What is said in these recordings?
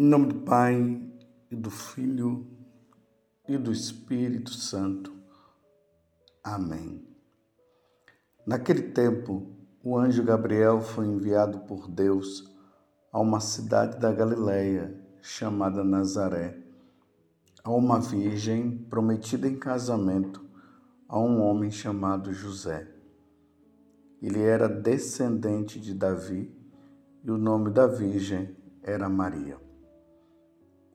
Em nome do Pai, e do Filho, e do Espírito Santo. Amém. Naquele tempo, o anjo Gabriel foi enviado por Deus a uma cidade da Galiléia chamada Nazaré, a uma virgem prometida em casamento a um homem chamado José. Ele era descendente de Davi e o nome da virgem era Maria.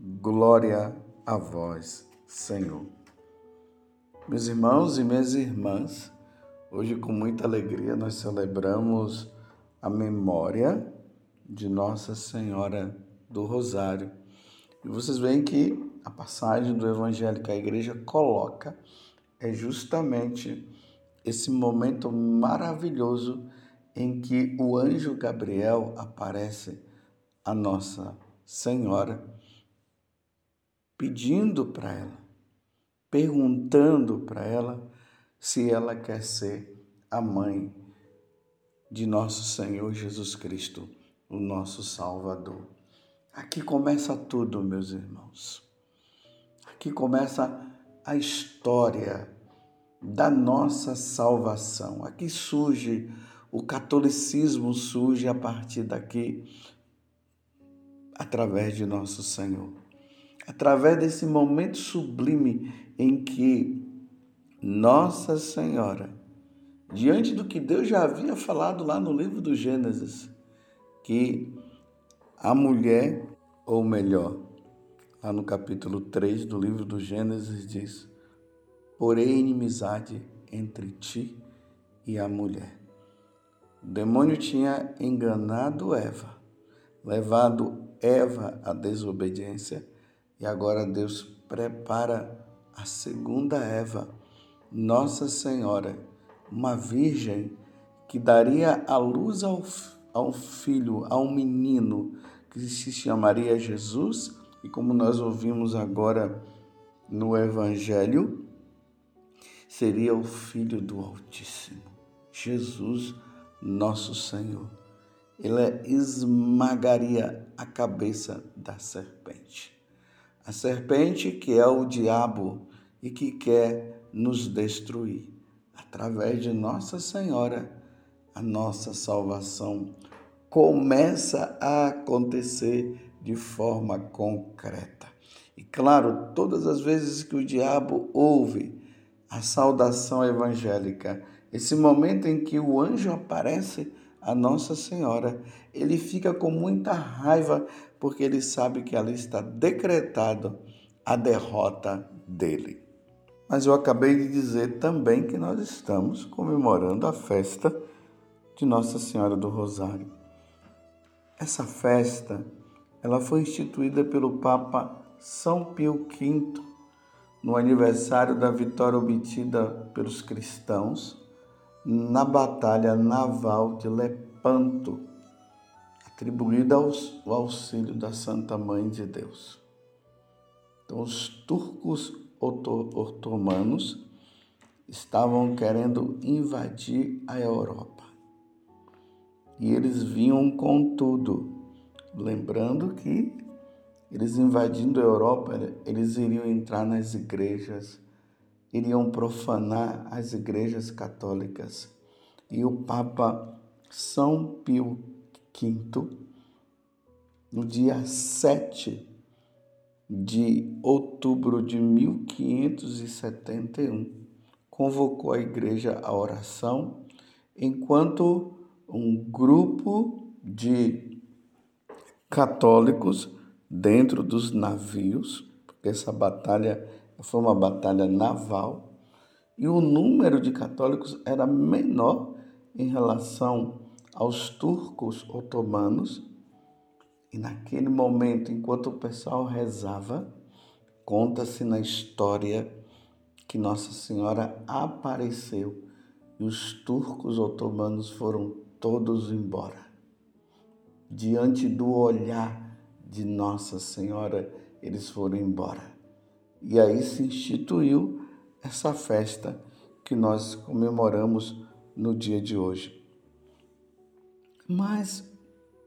Glória a vós, Senhor. Meus irmãos e minhas irmãs, hoje com muita alegria nós celebramos a memória de Nossa Senhora do Rosário. E vocês veem que a passagem do Evangelho que a igreja coloca é justamente esse momento maravilhoso em que o anjo Gabriel aparece a Nossa Senhora pedindo para ela, perguntando para ela se ela quer ser a mãe de nosso Senhor Jesus Cristo, o nosso Salvador. Aqui começa tudo, meus irmãos. Aqui começa a história da nossa salvação. Aqui surge o catolicismo surge a partir daqui através de nosso Senhor através desse momento sublime em que Nossa Senhora, diante do que Deus já havia falado lá no livro do Gênesis, que a mulher, ou melhor, lá no capítulo 3 do livro do Gênesis diz: Porém, inimizade entre ti e a mulher. O demônio tinha enganado Eva, levado Eva à desobediência e agora Deus prepara a segunda Eva, Nossa Senhora, uma virgem que daria a luz ao, ao filho, a um menino que se chamaria Jesus, e como nós ouvimos agora no Evangelho, seria o Filho do Altíssimo, Jesus, nosso Senhor. Ele esmagaria a cabeça da serpente. A serpente, que é o diabo e que quer nos destruir. Através de Nossa Senhora, a nossa salvação começa a acontecer de forma concreta. E claro, todas as vezes que o diabo ouve a saudação evangélica, esse momento em que o anjo aparece a Nossa Senhora, ele fica com muita raiva porque ele sabe que ali está decretado a derrota dele. Mas eu acabei de dizer também que nós estamos comemorando a festa de Nossa Senhora do Rosário. Essa festa, ela foi instituída pelo Papa São Pio V no aniversário da vitória obtida pelos cristãos na batalha naval de Lepanto, atribuída ao auxílio da Santa Mãe de Deus. Então, os turcos otomanos estavam querendo invadir a Europa. E eles vinham com tudo, lembrando que eles invadindo a Europa, eles iriam entrar nas igrejas, iriam profanar as igrejas católicas. E o Papa São Pio V, no dia 7 de outubro de 1571, convocou a igreja à oração, enquanto um grupo de católicos dentro dos navios, porque essa batalha foi uma batalha naval, e o número de católicos era menor em relação aos turcos otomanos. E naquele momento, enquanto o pessoal rezava, conta-se na história que Nossa Senhora apareceu e os turcos otomanos foram todos embora. Diante do olhar de Nossa Senhora, eles foram embora. E aí se instituiu essa festa que nós comemoramos no dia de hoje. Mas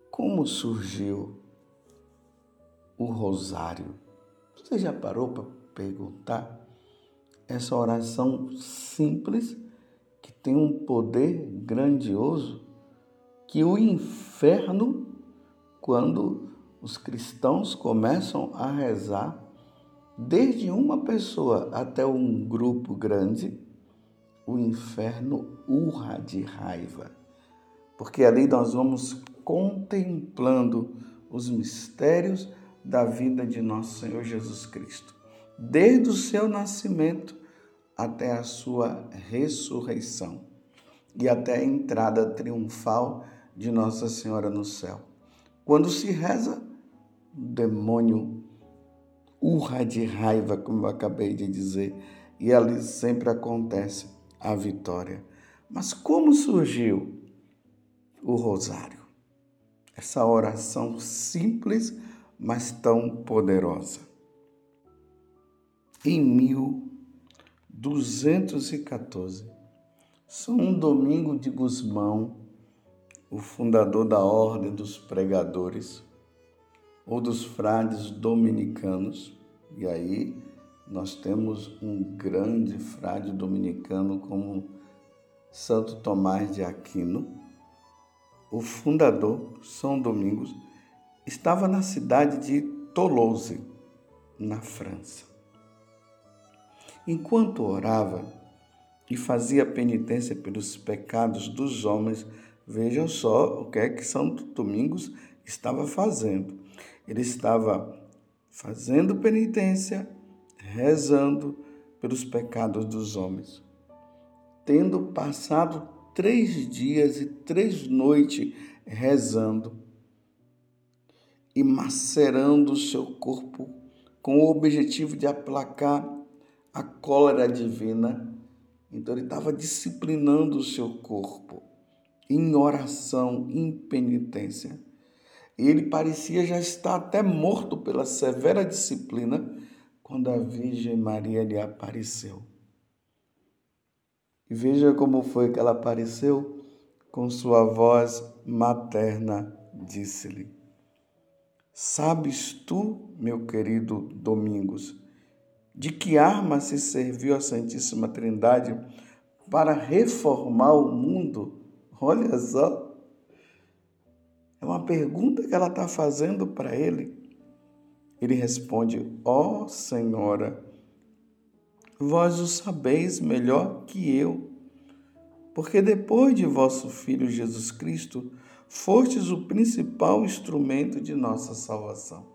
como surgiu o rosário? Você já parou para perguntar? Essa oração simples que tem um poder grandioso que o inferno, quando os cristãos começam a rezar, desde uma pessoa até um grupo grande, o inferno urra de raiva. Porque ali nós vamos contemplando os mistérios da vida de nosso Senhor Jesus Cristo, desde o seu nascimento até a sua ressurreição e até a entrada triunfal de Nossa Senhora no céu. Quando se reza, o demônio urra de raiva, como eu acabei de dizer, e ali sempre acontece a vitória. Mas como surgiu o rosário? Essa oração simples, mas tão poderosa. Em 1214, São Domingo de Gusmão, o fundador da Ordem dos Pregadores, ou dos frades dominicanos, e aí nós temos um grande frade dominicano como Santo Tomás de Aquino. O fundador, São Domingos, estava na cidade de Toulouse, na França. Enquanto orava e fazia penitência pelos pecados dos homens, vejam só o que é que Santo Domingos estava fazendo. Ele estava fazendo penitência, rezando pelos pecados dos homens. Tendo passado três dias e três noites rezando e macerando o seu corpo com o objetivo de aplacar a cólera divina. Então ele estava disciplinando o seu corpo em oração, em penitência e ele parecia já estar até morto pela severa disciplina quando a Virgem Maria lhe apareceu. E veja como foi que ela apareceu com sua voz materna, disse-lhe: Sabes tu, meu querido Domingos, de que arma se serviu a Santíssima Trindade para reformar o mundo? Olha só. É uma pergunta que ela está fazendo para ele. Ele responde: Ó oh, Senhora, vós o sabeis melhor que eu. porque depois de vosso Filho Jesus Cristo, fostes o principal instrumento de nossa salvação.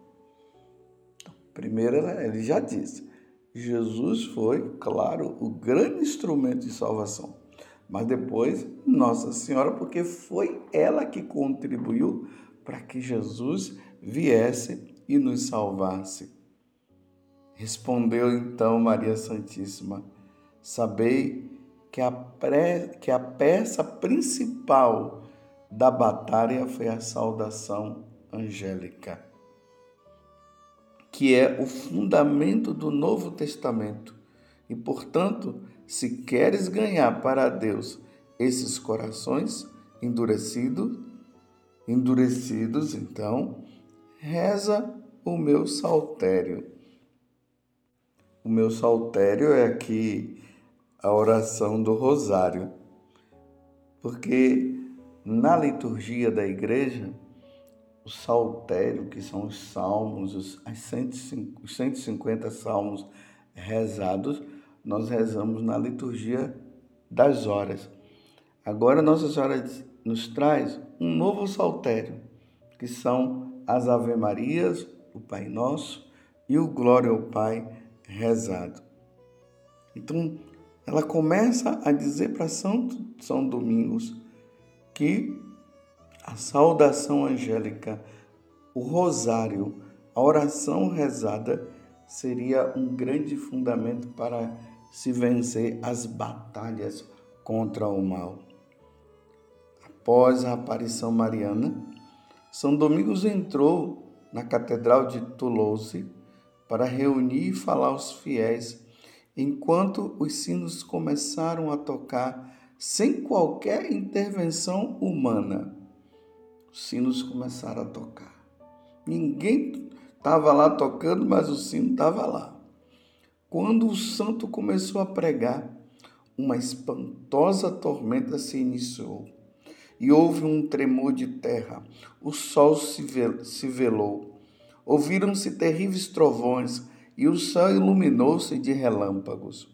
Então, primeiro, ele já disse: Jesus foi, claro, o grande instrumento de salvação. Mas depois, Nossa Senhora, porque foi ela que contribuiu para que Jesus viesse e nos salvasse. Respondeu então Maria Santíssima: Sabei que a, pré, que a peça principal da batalha foi a saudação angélica, que é o fundamento do Novo Testamento. E, portanto, se queres ganhar para Deus esses corações endurecidos, endurecidos, então, reza o meu saltério. O meu saltério é aqui a oração do rosário, porque na liturgia da igreja, o saltério, que são os salmos, os, 150 salmos rezados, nós rezamos na liturgia das horas. Agora Nossa Senhora nos traz um novo saltério, que são as Ave Marias, o Pai Nosso e o Glória ao Pai rezado. Então, ela começa a dizer para São, São Domingos que a saudação angélica, o rosário, a oração rezada seria um grande fundamento para se vencer as batalhas contra o mal. Após a aparição mariana, São Domingos entrou na Catedral de Toulouse para reunir e falar aos fiéis, enquanto os sinos começaram a tocar sem qualquer intervenção humana. Os sinos começaram a tocar. Ninguém estava lá tocando, mas o sino estava lá. Quando o santo começou a pregar, uma espantosa tormenta se iniciou e houve um tremor de terra. O sol se velou. Ouviram-se terríveis trovões e o céu iluminou-se de relâmpagos.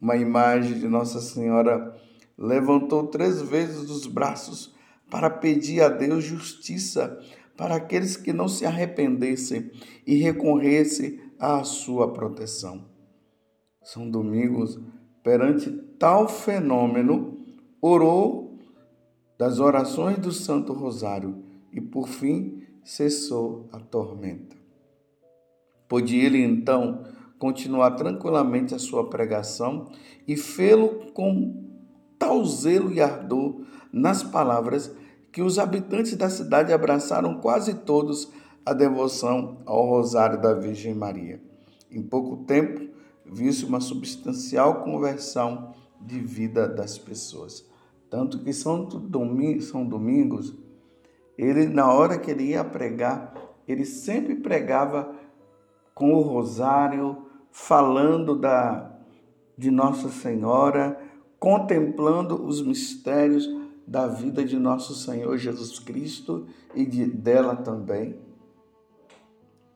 Uma imagem de Nossa Senhora levantou três vezes os braços para pedir a Deus justiça para aqueles que não se arrependessem e recorressem à sua proteção. São Domingos, perante tal fenômeno, orou das orações do Santo Rosário e, por fim, cessou a tormenta. Podia ele, então, continuar tranquilamente a sua pregação e fê-lo com tal zelo e ardor nas palavras que os habitantes da cidade abraçaram quase todos a devoção ao Rosário da Virgem Maria. Em pouco tempo, viu-se uma substancial conversão de vida das pessoas. Tanto que São Domingos, São Domingos, ele na hora que ele ia pregar, ele sempre pregava com o rosário, falando da de Nossa Senhora, contemplando os mistérios da vida de nosso Senhor Jesus Cristo e de, dela também.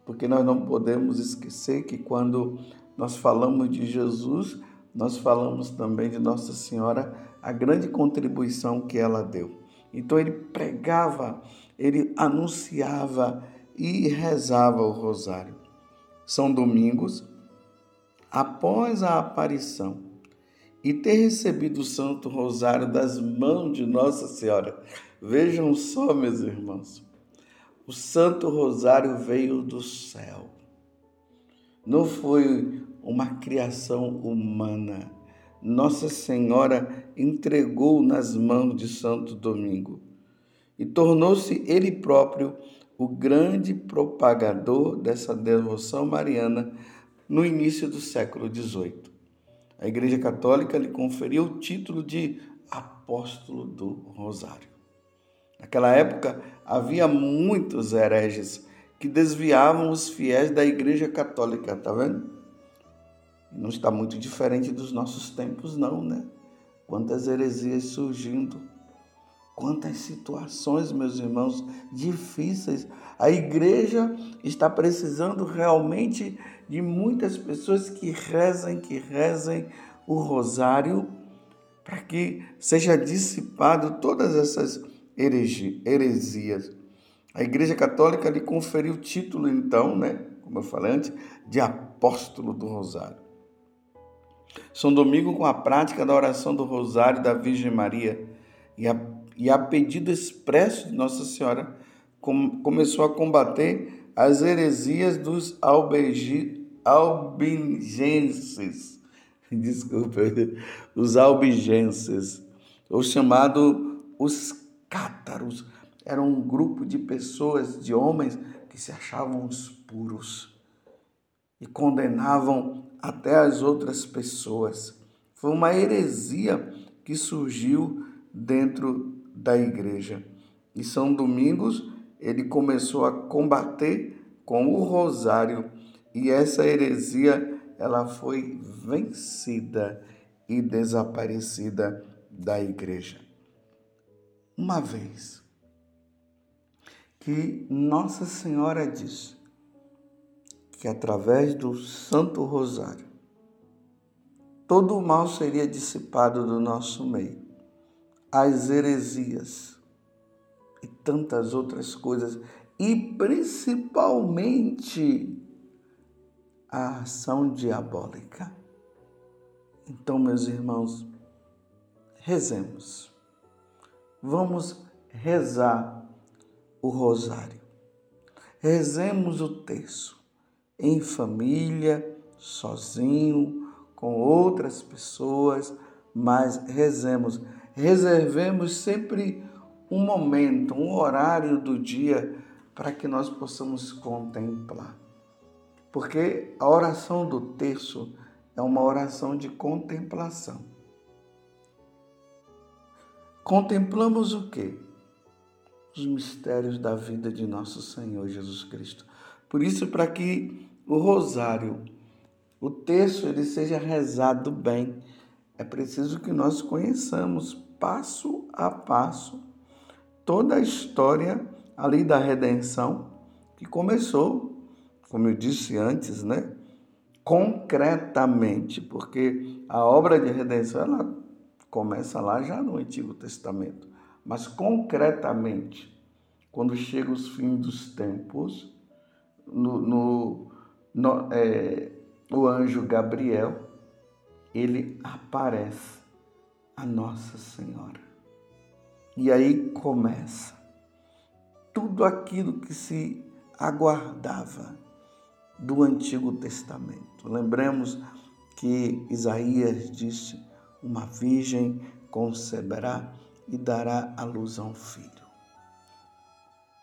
Porque nós não podemos esquecer que quando nós falamos de Jesus, nós falamos também de Nossa Senhora, a grande contribuição que ela deu. Então ele pregava, ele anunciava e rezava o rosário. São domingos, após a aparição e ter recebido o Santo Rosário das mãos de Nossa Senhora. Vejam só, meus irmãos, o Santo Rosário veio do céu. Não foi uma criação humana. Nossa Senhora entregou nas mãos de Santo Domingo e tornou-se ele próprio o grande propagador dessa devoção mariana no início do século XVIII a Igreja Católica lhe conferiu o título de Apóstolo do Rosário. Naquela época, havia muitos hereges que desviavam os fiéis da Igreja Católica, tá vendo? Não está muito diferente dos nossos tempos, não, né? Quantas heresias surgindo, quantas situações, meus irmãos, difíceis. A igreja está precisando realmente de muitas pessoas que rezem, que rezem o rosário para que seja dissipado todas essas heresias. A Igreja Católica lhe conferiu o título, então, né, como eu falei antes, de apóstolo do Rosário. São Domingo, com a prática da oração do Rosário da Virgem Maria e a, e a pedido expresso de Nossa Senhora, com, começou a combater as heresias dos albigenses. Desculpa, os albigenses, ou chamado os cátaros. Era um grupo de pessoas, de homens, que se achavam os puros e condenavam até as outras pessoas. Foi uma heresia que surgiu dentro da igreja. E São Domingos ele começou a combater com o rosário e essa heresia ela foi vencida e desaparecida da igreja. Uma vez que Nossa Senhora disse que através do Santo Rosário todo o mal seria dissipado do nosso meio. As heresias e tantas outras coisas, e principalmente a ação diabólica. Então, meus irmãos, rezemos. Vamos rezar o rosário. Rezemos o texto em família, sozinho, com outras pessoas, mas rezemos. Reservemos sempre um momento, um horário do dia para que nós possamos contemplar. Porque a oração do terço é uma oração de contemplação. Contemplamos o quê? Os mistérios da vida de nosso Senhor Jesus Cristo. Por isso, para que o rosário, o texto, ele seja rezado bem, é preciso que nós conheçamos passo a passo toda a história ali da redenção que começou, como eu disse antes, né? Concretamente, porque a obra de redenção ela começa lá já no Antigo Testamento, mas concretamente, quando chega os fins dos tempos, no, no, no é, o anjo Gabriel ele aparece a Nossa Senhora e aí começa tudo aquilo que se aguardava do Antigo Testamento. Lembremos que Isaías disse: Uma virgem conceberá e dará à luz a um filho.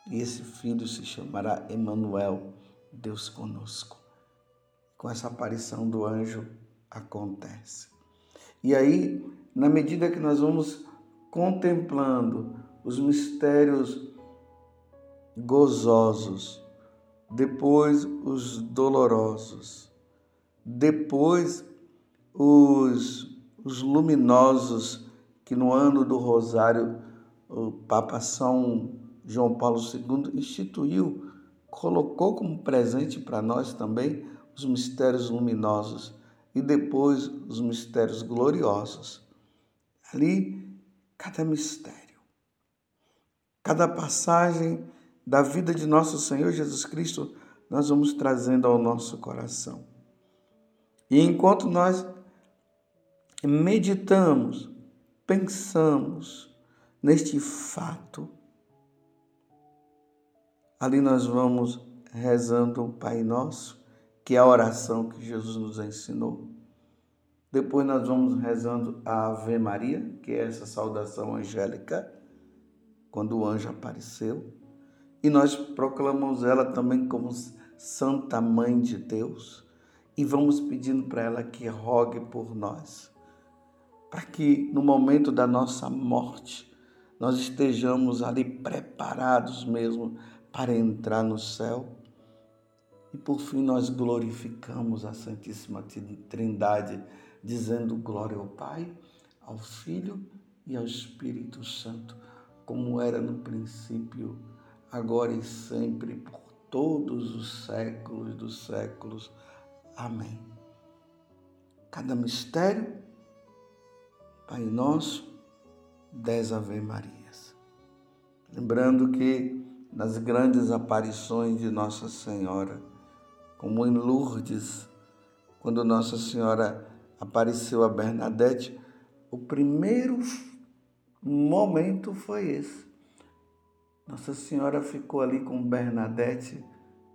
E esse filho se chamará Emanuel, Deus conosco. Com essa aparição do anjo acontece. E aí, na medida que nós vamos contemplando os mistérios gozosos, depois os dolorosos, depois os, os luminosos, que no ano do Rosário o Papa São João Paulo II instituiu, colocou como presente para nós também os mistérios luminosos e depois os mistérios gloriosos. Ali cada mistério, cada passagem da vida de nosso Senhor Jesus Cristo, nós vamos trazendo ao nosso coração. E enquanto nós meditamos, pensamos neste fato, ali nós vamos rezando o Pai Nosso, que é a oração que Jesus nos ensinou. Depois nós vamos rezando a Ave Maria, que é essa saudação angélica, quando o anjo apareceu. E nós proclamamos ela também como Santa Mãe de Deus e vamos pedindo para ela que rogue por nós, para que no momento da nossa morte nós estejamos ali preparados mesmo para entrar no céu. E por fim nós glorificamos a Santíssima Trindade dizendo glória ao Pai, ao Filho e ao Espírito Santo, como era no princípio, agora e sempre, por todos os séculos dos séculos. Amém. Cada mistério Pai Nosso, dez Ave Marias. Lembrando que nas grandes aparições de Nossa Senhora, como em Lourdes, quando Nossa Senhora apareceu a Bernadette, o primeiro momento foi esse. Nossa Senhora ficou ali com Bernadette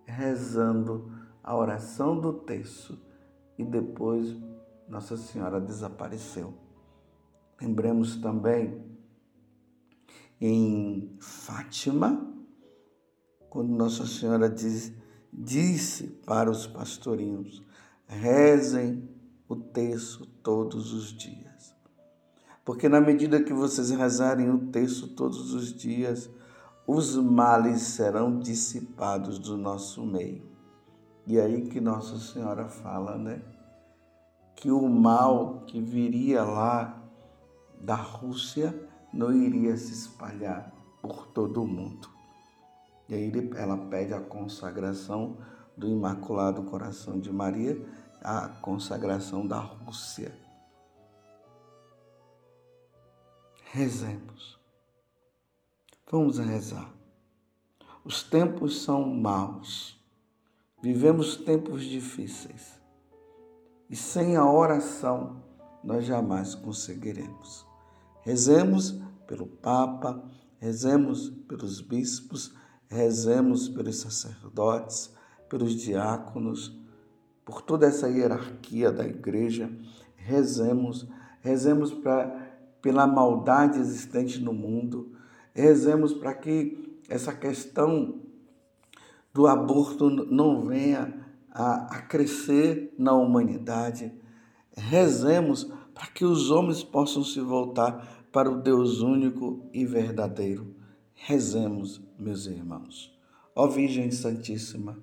rezando a oração do terço e depois Nossa Senhora desapareceu. Lembremos também em Fátima, quando Nossa Senhora diz, disse para os pastorinhos: rezem o terço todos os dias. Porque na medida que vocês rezarem o terço todos os dias, os males serão dissipados do nosso meio. E aí que Nossa Senhora fala, né? Que o mal que viria lá da Rússia não iria se espalhar por todo o mundo. E aí ela pede a consagração do Imaculado Coração de Maria, a consagração da Rússia. Rezemos. Vamos rezar. Os tempos são maus. Vivemos tempos difíceis. E sem a oração nós jamais conseguiremos. Rezemos pelo Papa, rezemos pelos bispos, rezemos pelos sacerdotes, pelos diáconos, por toda essa hierarquia da igreja. Rezemos, rezemos pra, pela maldade existente no mundo, rezemos para que essa questão do aborto não venha a, a crescer na humanidade. Rezemos para que os homens possam se voltar para o Deus único e verdadeiro. Rezemos, meus irmãos. Ó Virgem Santíssima,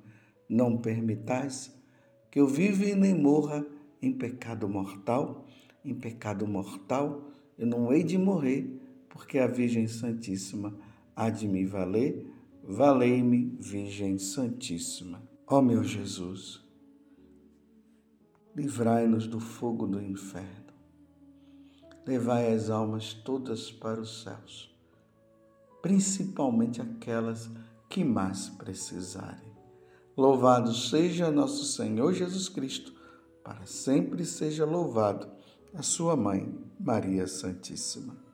não permitais que eu viva e nem morra em pecado mortal, em pecado mortal eu não hei de morrer, porque a Virgem Santíssima há de me valer. Valei-me, Virgem Santíssima. Ó meu Jesus, livrai-nos do fogo do inferno levai as almas todas para os céus, principalmente aquelas que mais precisarem. Louvado seja nosso Senhor Jesus Cristo, para sempre seja louvado a sua mãe, Maria Santíssima.